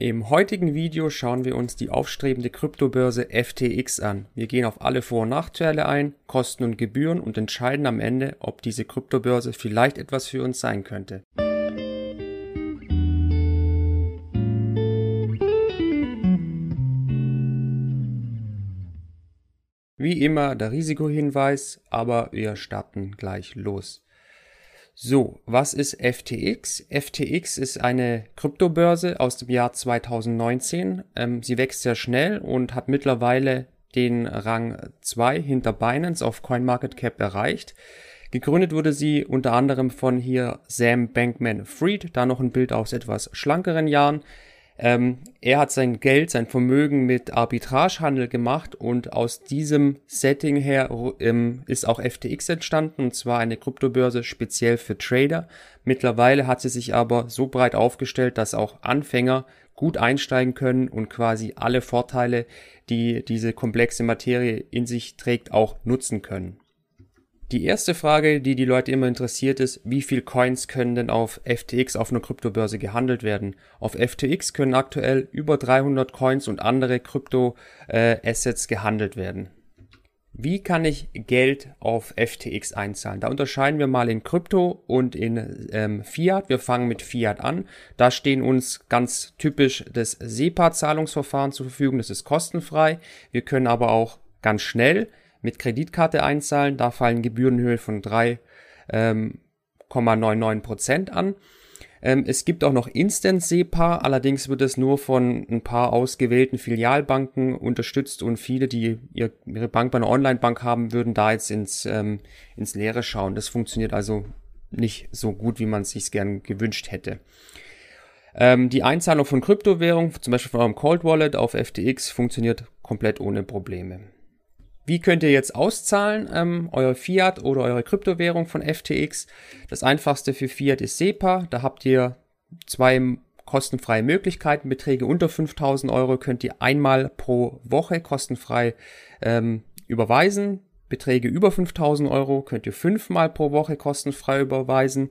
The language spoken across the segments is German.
Im heutigen Video schauen wir uns die aufstrebende Kryptobörse FTX an. Wir gehen auf alle Vor- und Nachteile ein, Kosten und Gebühren und entscheiden am Ende, ob diese Kryptobörse vielleicht etwas für uns sein könnte. Wie immer der Risikohinweis, aber wir starten gleich los. So, was ist FTX? FTX ist eine Kryptobörse aus dem Jahr 2019. Ähm, sie wächst sehr schnell und hat mittlerweile den Rang 2 hinter Binance auf CoinMarketCap erreicht. Gegründet wurde sie unter anderem von hier Sam Bankman Fried, da noch ein Bild aus etwas schlankeren Jahren. Ähm, er hat sein Geld, sein Vermögen mit Arbitragehandel gemacht und aus diesem Setting her ähm, ist auch FTX entstanden und zwar eine Kryptobörse speziell für Trader. Mittlerweile hat sie sich aber so breit aufgestellt, dass auch Anfänger gut einsteigen können und quasi alle Vorteile, die diese komplexe Materie in sich trägt, auch nutzen können. Die erste Frage, die die Leute immer interessiert, ist, wie viel Coins können denn auf FTX auf einer Kryptobörse gehandelt werden? Auf FTX können aktuell über 300 Coins und andere Krypto-Assets äh, gehandelt werden. Wie kann ich Geld auf FTX einzahlen? Da unterscheiden wir mal in Krypto und in ähm, Fiat. Wir fangen mit Fiat an. Da stehen uns ganz typisch das SEPA-Zahlungsverfahren zur Verfügung. Das ist kostenfrei. Wir können aber auch ganz schnell mit Kreditkarte einzahlen. Da fallen Gebührenhöhe von 3,99% ähm, an. Ähm, es gibt auch noch Instant SEPA, allerdings wird es nur von ein paar ausgewählten Filialbanken unterstützt und viele, die ihr, ihre Bank bei einer Online-Bank haben, würden da jetzt ins, ähm, ins Leere schauen. Das funktioniert also nicht so gut, wie man es sich gern gewünscht hätte. Ähm, die Einzahlung von Kryptowährung, zum Beispiel von eurem Cold Wallet auf FTX, funktioniert komplett ohne Probleme. Wie könnt ihr jetzt auszahlen, ähm, euer Fiat oder eure Kryptowährung von FTX? Das einfachste für Fiat ist SEPA. Da habt ihr zwei kostenfreie Möglichkeiten. Beträge unter 5000 Euro könnt ihr einmal pro Woche kostenfrei ähm, überweisen. Beträge über 5000 Euro könnt ihr fünfmal pro Woche kostenfrei überweisen.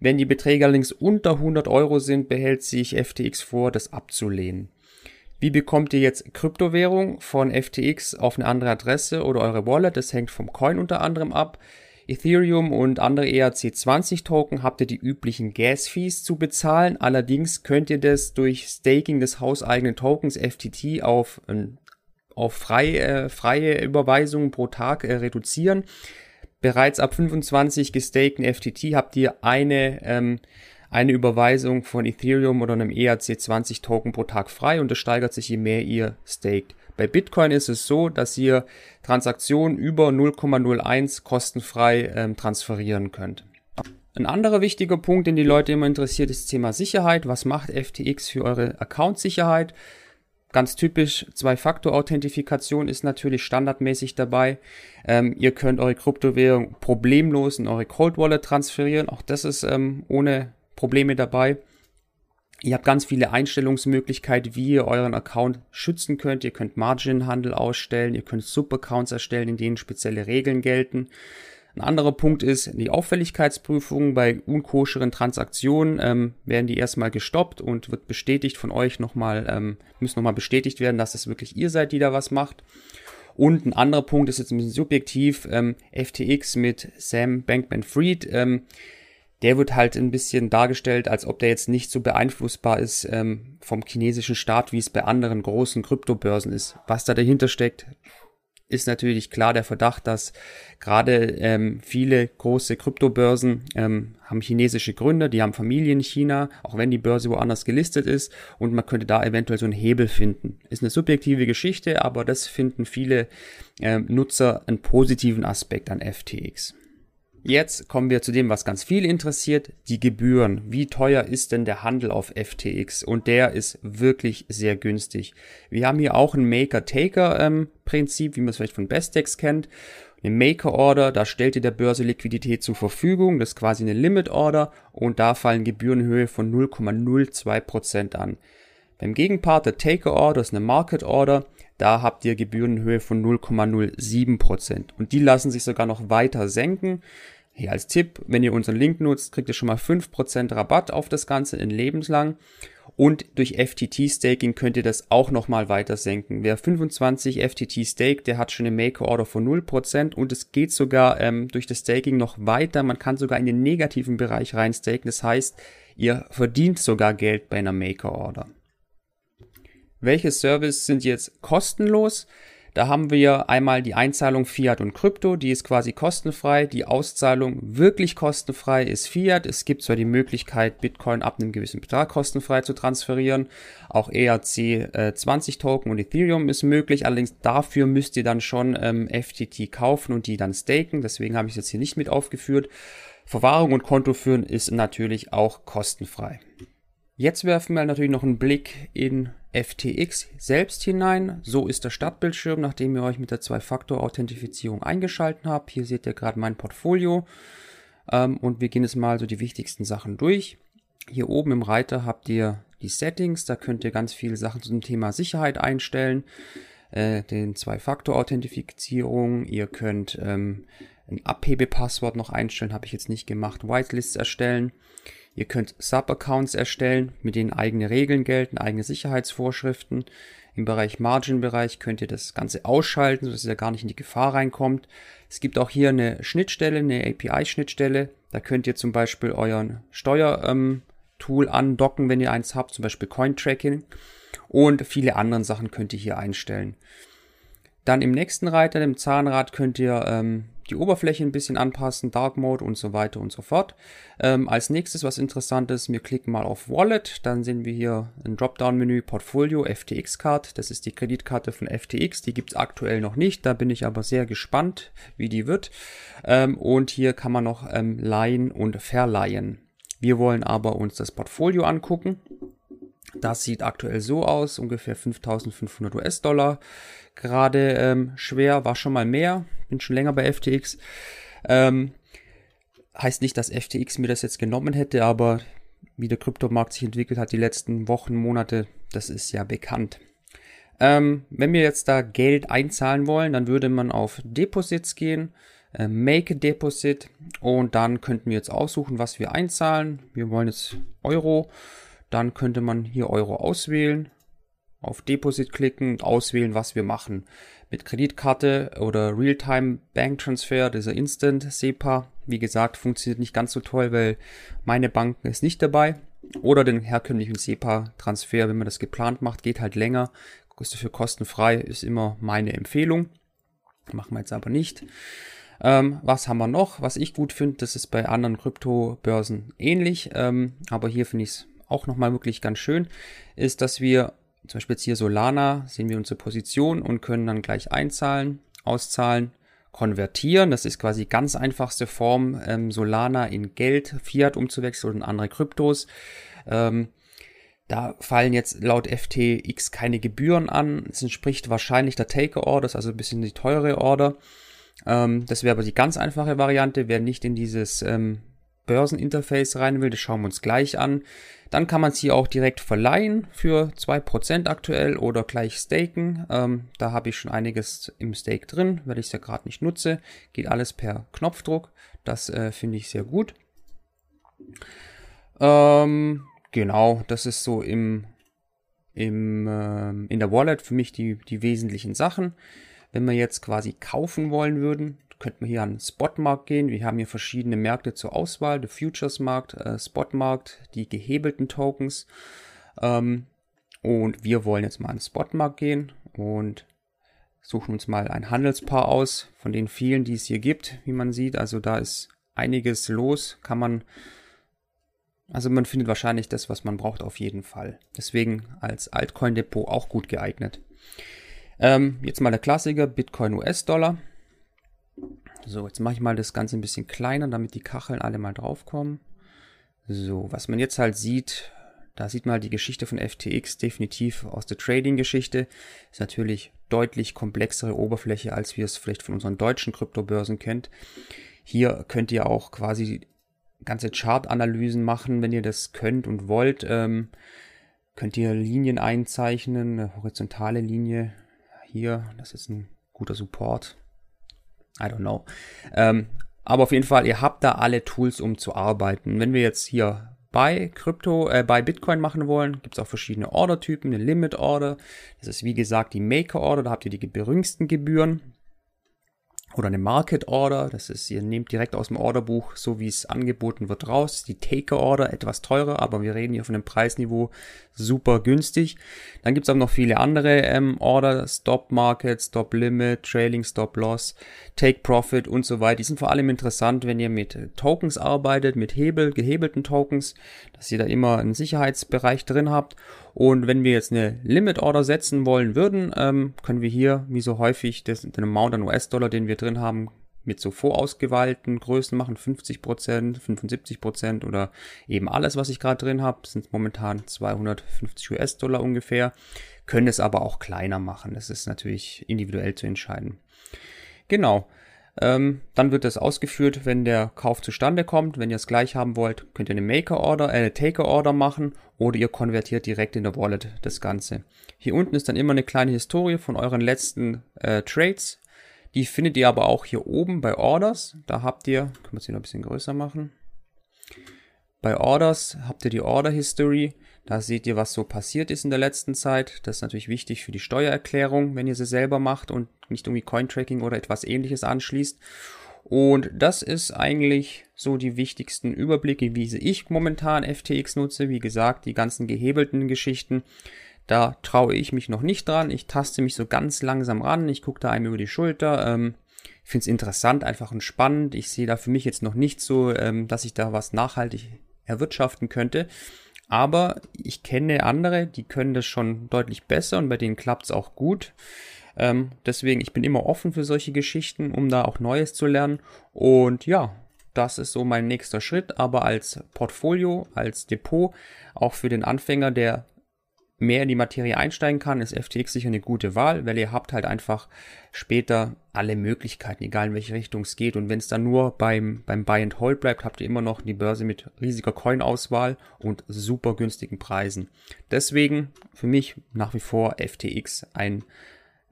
Wenn die Beträge allerdings unter 100 Euro sind, behält sich FTX vor, das abzulehnen. Wie bekommt ihr jetzt Kryptowährung von FTX auf eine andere Adresse oder eure Wallet? Das hängt vom Coin unter anderem ab. Ethereum und andere ERC20 Token habt ihr die üblichen Gas-Fees zu bezahlen. Allerdings könnt ihr das durch Staking des hauseigenen Tokens FTT auf, auf freie, äh, freie Überweisungen pro Tag äh, reduzieren. Bereits ab 25 gestakten FTT habt ihr eine ähm, eine Überweisung von Ethereum oder einem ERC20 Token pro Tag frei und das steigert sich, je mehr ihr staked. Bei Bitcoin ist es so, dass ihr Transaktionen über 0,01 kostenfrei ähm, transferieren könnt. Ein anderer wichtiger Punkt, den die Leute immer interessiert, ist das Thema Sicherheit. Was macht FTX für eure Account-Sicherheit? Ganz typisch, Zwei-Faktor-Authentifikation ist natürlich standardmäßig dabei. Ähm, ihr könnt eure Kryptowährung problemlos in eure Cold Wallet transferieren. Auch das ist ähm, ohne Probleme dabei. Ihr habt ganz viele Einstellungsmöglichkeiten, wie ihr euren Account schützen könnt. Ihr könnt Margin-Handel ausstellen, ihr könnt Subaccounts erstellen, in denen spezielle Regeln gelten. Ein anderer Punkt ist die Auffälligkeitsprüfung. Bei unkoscheren Transaktionen ähm, werden die erstmal gestoppt und wird bestätigt von euch nochmal, ähm, muss nochmal bestätigt werden, dass es wirklich ihr seid, die da was macht. Und ein anderer Punkt ist jetzt ein bisschen subjektiv, ähm, FTX mit Sam Bankman-Fried. Ähm, der wird halt ein bisschen dargestellt, als ob der jetzt nicht so beeinflussbar ist ähm, vom chinesischen Staat, wie es bei anderen großen Kryptobörsen ist. Was da dahinter steckt, ist natürlich klar der Verdacht, dass gerade ähm, viele große Kryptobörsen ähm, haben chinesische Gründer, die haben Familien in China, auch wenn die Börse woanders gelistet ist und man könnte da eventuell so einen Hebel finden. Ist eine subjektive Geschichte, aber das finden viele ähm, Nutzer einen positiven Aspekt an FTX. Jetzt kommen wir zu dem, was ganz viel interessiert, die Gebühren. Wie teuer ist denn der Handel auf FTX? Und der ist wirklich sehr günstig. Wir haben hier auch ein Maker-Taker-Prinzip, ähm, wie man es vielleicht von Bestex kennt. Eine Maker-Order, da stellt ihr der Börse Liquidität zur Verfügung. Das ist quasi eine Limit-Order und da fallen Gebührenhöhe von 0,02% an. Beim Gegenpart der Taker-Order ist eine Market-Order. Da habt ihr Gebührenhöhe von 0,07%. Und die lassen sich sogar noch weiter senken. Hier als Tipp, wenn ihr unseren Link nutzt, kriegt ihr schon mal 5% Rabatt auf das Ganze in lebenslang. Und durch FTT-Staking könnt ihr das auch nochmal weiter senken. Wer 25 FTT staked, der hat schon eine Maker-Order von 0% und es geht sogar ähm, durch das Staking noch weiter. Man kann sogar in den negativen Bereich rein staken. Das heißt, ihr verdient sogar Geld bei einer Maker-Order. Welche Services sind jetzt kostenlos? Da haben wir einmal die Einzahlung Fiat und Krypto, die ist quasi kostenfrei. Die Auszahlung wirklich kostenfrei ist Fiat. Es gibt zwar die Möglichkeit, Bitcoin ab einem gewissen Betrag kostenfrei zu transferieren. Auch ERC20 äh, Token und Ethereum ist möglich. Allerdings dafür müsst ihr dann schon ähm, FTT kaufen und die dann staken. Deswegen habe ich es jetzt hier nicht mit aufgeführt. Verwahrung und Konto führen ist natürlich auch kostenfrei. Jetzt werfen wir natürlich noch einen Blick in FTX selbst hinein. So ist der Startbildschirm, nachdem ihr euch mit der Zwei-Faktor-Authentifizierung eingeschalten habt. Hier seht ihr gerade mein Portfolio. Ähm, und wir gehen jetzt mal so die wichtigsten Sachen durch. Hier oben im Reiter habt ihr die Settings. Da könnt ihr ganz viele Sachen zum Thema Sicherheit einstellen. Äh, den Zwei-Faktor-Authentifizierung. Ihr könnt ähm, ein Abhebepasswort noch einstellen. Habe ich jetzt nicht gemacht. Whitelists erstellen. Ihr könnt Sub-Accounts erstellen, mit denen eigene Regeln gelten, eigene Sicherheitsvorschriften. Im Bereich Margin-Bereich könnt ihr das Ganze ausschalten, sodass ihr gar nicht in die Gefahr reinkommt. Es gibt auch hier eine Schnittstelle, eine API-Schnittstelle. Da könnt ihr zum Beispiel euren Steuer-Tool ähm, andocken, wenn ihr eins habt, zum Beispiel Coin-Tracking. Und viele andere Sachen könnt ihr hier einstellen. Dann im nächsten Reiter, dem Zahnrad, könnt ihr ähm, die Oberfläche ein bisschen anpassen, Dark Mode und so weiter und so fort. Ähm, als nächstes, was interessant ist, wir klicken mal auf Wallet, dann sehen wir hier ein Dropdown-Menü Portfolio FTX Card. Das ist die Kreditkarte von FTX, die gibt es aktuell noch nicht, da bin ich aber sehr gespannt, wie die wird. Ähm, und hier kann man noch ähm, leihen und verleihen. Wir wollen aber uns das Portfolio angucken. Das sieht aktuell so aus, ungefähr 5500 US-Dollar. Gerade ähm, schwer, war schon mal mehr, bin schon länger bei FTX. Ähm, heißt nicht, dass FTX mir das jetzt genommen hätte, aber wie der Kryptomarkt sich entwickelt hat die letzten Wochen, Monate, das ist ja bekannt. Ähm, wenn wir jetzt da Geld einzahlen wollen, dann würde man auf Deposits gehen, äh, Make a Deposit und dann könnten wir jetzt aussuchen, was wir einzahlen. Wir wollen jetzt Euro dann könnte man hier Euro auswählen, auf Deposit klicken und auswählen, was wir machen. Mit Kreditkarte oder Realtime Bank Transfer, dieser Instant SEPA, wie gesagt, funktioniert nicht ganz so toll, weil meine Bank ist nicht dabei. Oder den herkömmlichen SEPA-Transfer, wenn man das geplant macht, geht halt länger, ist dafür kostenfrei, ist immer meine Empfehlung. Machen wir jetzt aber nicht. Ähm, was haben wir noch? Was ich gut finde, das ist bei anderen Kryptobörsen ähnlich, ähm, aber hier finde ich es auch nochmal wirklich ganz schön, ist, dass wir zum Beispiel jetzt hier Solana, sehen wir unsere Position und können dann gleich einzahlen, auszahlen, konvertieren. Das ist quasi ganz einfachste Form, ähm, Solana in Geld, Fiat umzuwechseln oder in andere Kryptos. Ähm, da fallen jetzt laut FTX keine Gebühren an. Es entspricht wahrscheinlich der Taker-Order, also ein bisschen die teure Order. Ähm, das wäre aber die ganz einfache Variante. Wer nicht in dieses ähm, Börseninterface rein will, das schauen wir uns gleich an. Dann kann man sie auch direkt verleihen für 2% aktuell oder gleich staken. Ähm, da habe ich schon einiges im Stake drin, weil ich es ja gerade nicht nutze. Geht alles per Knopfdruck. Das äh, finde ich sehr gut. Ähm, genau, das ist so im, im, äh, in der Wallet für mich die, die wesentlichen Sachen. Wenn wir jetzt quasi kaufen wollen würden, könnten wir hier an Spotmarkt gehen. Wir haben hier verschiedene Märkte zur Auswahl. Der Futures-Markt, äh, Spotmarkt, die gehebelten Tokens. Ähm, und wir wollen jetzt mal an Spotmarkt gehen und suchen uns mal ein Handelspaar aus von den vielen, die es hier gibt, wie man sieht. Also da ist einiges los, kann man, also man findet wahrscheinlich das, was man braucht, auf jeden Fall. Deswegen als Altcoin-Depot auch gut geeignet. Ähm, jetzt mal der Klassiker, Bitcoin US-Dollar. So, jetzt mache ich mal das Ganze ein bisschen kleiner, damit die Kacheln alle mal draufkommen. So, was man jetzt halt sieht, da sieht man halt die Geschichte von FTX definitiv aus der Trading-Geschichte. Ist natürlich deutlich komplexere Oberfläche, als wir es vielleicht von unseren deutschen Kryptobörsen kennt. Hier könnt ihr auch quasi ganze Chart-Analysen machen, wenn ihr das könnt und wollt. Ähm, könnt ihr Linien einzeichnen, eine horizontale Linie. Hier, das ist ein guter Support. I don't know. Ähm, aber auf jeden Fall, ihr habt da alle Tools, um zu arbeiten. Wenn wir jetzt hier bei Krypto, äh, bei Bitcoin machen wollen, gibt es auch verschiedene Order-Typen, eine Limit-Order. Das ist wie gesagt die Maker-Order, da habt ihr die geringsten Gebühren oder eine Market Order, das ist, ihr nehmt direkt aus dem Orderbuch, so wie es angeboten wird, raus. Die Taker Order etwas teurer, aber wir reden hier von einem Preisniveau super günstig. Dann gibt's aber noch viele andere ähm, Order, Stop Market, Stop Limit, Trailing Stop Loss, Take Profit und so weiter. Die sind vor allem interessant, wenn ihr mit Tokens arbeitet, mit Hebel, gehebelten Tokens, dass ihr da immer einen Sicherheitsbereich drin habt. Und wenn wir jetzt eine Limit Order setzen wollen würden, ähm, können wir hier, wie so häufig, das, den Amount an US-Dollar, den wir drin haben, mit so vorausgewählten Größen machen, 50%, 75% oder eben alles, was ich gerade drin habe, sind momentan 250 US-Dollar ungefähr, können es aber auch kleiner machen. Das ist natürlich individuell zu entscheiden. Genau. Ähm, dann wird das ausgeführt, wenn der Kauf zustande kommt. Wenn ihr es gleich haben wollt, könnt ihr eine Maker-Order, äh, eine Taker-Order machen oder ihr konvertiert direkt in der Wallet das Ganze. Hier unten ist dann immer eine kleine Historie von euren letzten äh, Trades. Die findet ihr aber auch hier oben bei Orders. Da habt ihr, können wir es hier noch ein bisschen größer machen. Bei Orders habt ihr die Order History. Da seht ihr, was so passiert ist in der letzten Zeit. Das ist natürlich wichtig für die Steuererklärung, wenn ihr sie selber macht und nicht irgendwie Cointracking oder etwas ähnliches anschließt. Und das ist eigentlich so die wichtigsten Überblicke, wie ich momentan FTX nutze. Wie gesagt, die ganzen gehebelten Geschichten, da traue ich mich noch nicht dran. Ich taste mich so ganz langsam ran. Ich gucke da einem über die Schulter. Ähm, ich finde es interessant, einfach und spannend. Ich sehe da für mich jetzt noch nicht so, ähm, dass ich da was nachhaltig erwirtschaften könnte. Aber ich kenne andere, die können das schon deutlich besser und bei denen klappt es auch gut. Ähm, deswegen, ich bin immer offen für solche Geschichten, um da auch Neues zu lernen. Und ja, das ist so mein nächster Schritt. Aber als Portfolio, als Depot, auch für den Anfänger, der mehr in die Materie einsteigen kann, ist FTX sicher eine gute Wahl, weil ihr habt halt einfach später alle Möglichkeiten, egal in welche Richtung es geht. Und wenn es dann nur beim, beim Buy and Hold bleibt, habt ihr immer noch die Börse mit riesiger Coin-Auswahl und super günstigen Preisen. Deswegen für mich nach wie vor FTX ein,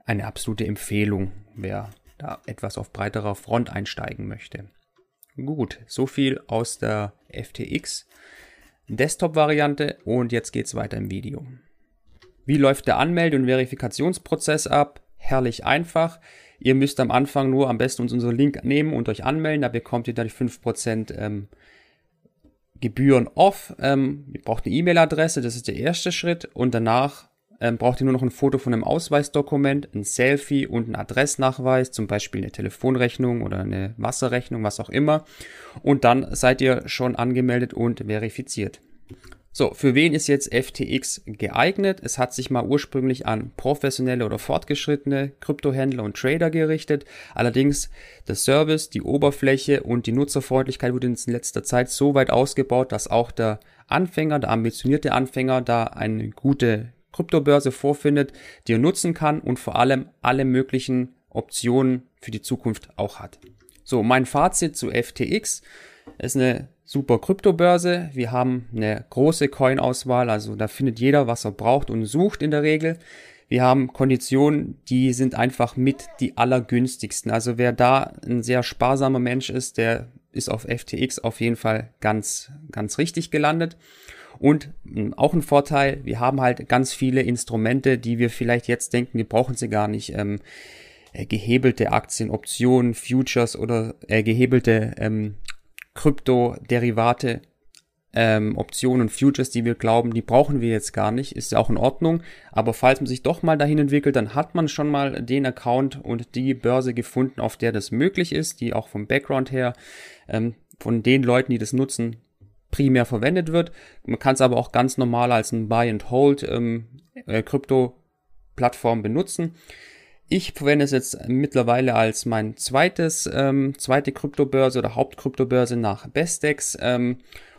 eine absolute Empfehlung, wer da etwas auf breiterer Front einsteigen möchte. Gut, so viel aus der FTX Desktop-Variante und jetzt geht's weiter im Video. Wie läuft der Anmelde- und Verifikationsprozess ab? Herrlich einfach. Ihr müsst am Anfang nur am besten unseren Link nehmen und euch anmelden. Da bekommt ihr dann die 5% ähm, Gebühren off. Ähm, ihr braucht eine E-Mail-Adresse, das ist der erste Schritt. Und danach ähm, braucht ihr nur noch ein Foto von einem Ausweisdokument, ein Selfie und einen Adressnachweis, zum Beispiel eine Telefonrechnung oder eine Wasserrechnung, was auch immer. Und dann seid ihr schon angemeldet und verifiziert. So, für wen ist jetzt FTX geeignet? Es hat sich mal ursprünglich an professionelle oder fortgeschrittene Kryptohändler und Trader gerichtet. Allerdings der Service, die Oberfläche und die Nutzerfreundlichkeit wurde in letzter Zeit so weit ausgebaut, dass auch der Anfänger, der ambitionierte Anfänger da eine gute Kryptobörse vorfindet, die er nutzen kann und vor allem alle möglichen Optionen für die Zukunft auch hat. So, mein Fazit zu FTX ist eine super Kryptobörse. Wir haben eine große Coin-Auswahl, also da findet jeder, was er braucht und sucht in der Regel. Wir haben Konditionen, die sind einfach mit die allergünstigsten. Also wer da ein sehr sparsamer Mensch ist, der ist auf FTX auf jeden Fall ganz, ganz richtig gelandet. Und hm, auch ein Vorteil, wir haben halt ganz viele Instrumente, die wir vielleicht jetzt denken, wir brauchen sie gar nicht. Ähm, äh, gehebelte Aktien, Optionen, Futures oder äh, gehebelte ähm, Kryptoderivate, ähm, Optionen und Futures, die wir glauben, die brauchen wir jetzt gar nicht, ist ja auch in Ordnung. Aber falls man sich doch mal dahin entwickelt, dann hat man schon mal den Account und die Börse gefunden, auf der das möglich ist, die auch vom Background her ähm, von den Leuten, die das nutzen, primär verwendet wird. Man kann es aber auch ganz normal als ein Buy and Hold ähm, äh, Krypto-Plattform benutzen. Ich verwende es jetzt mittlerweile als mein zweites, ähm, zweite Kryptobörse oder Hauptkryptobörse nach Bestex ähm,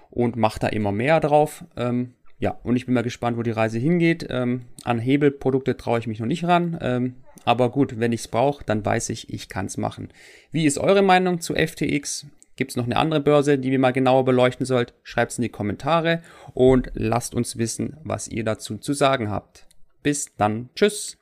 und mache da immer mehr drauf. Ähm, ja, und ich bin mal gespannt, wo die Reise hingeht. Ähm, an Hebelprodukte traue ich mich noch nicht ran. Ähm, aber gut, wenn ich es brauche, dann weiß ich, ich kann es machen. Wie ist eure Meinung zu FTX? Gibt es noch eine andere Börse, die wir mal genauer beleuchten sollt? Schreibt es in die Kommentare und lasst uns wissen, was ihr dazu zu sagen habt. Bis dann. Tschüss.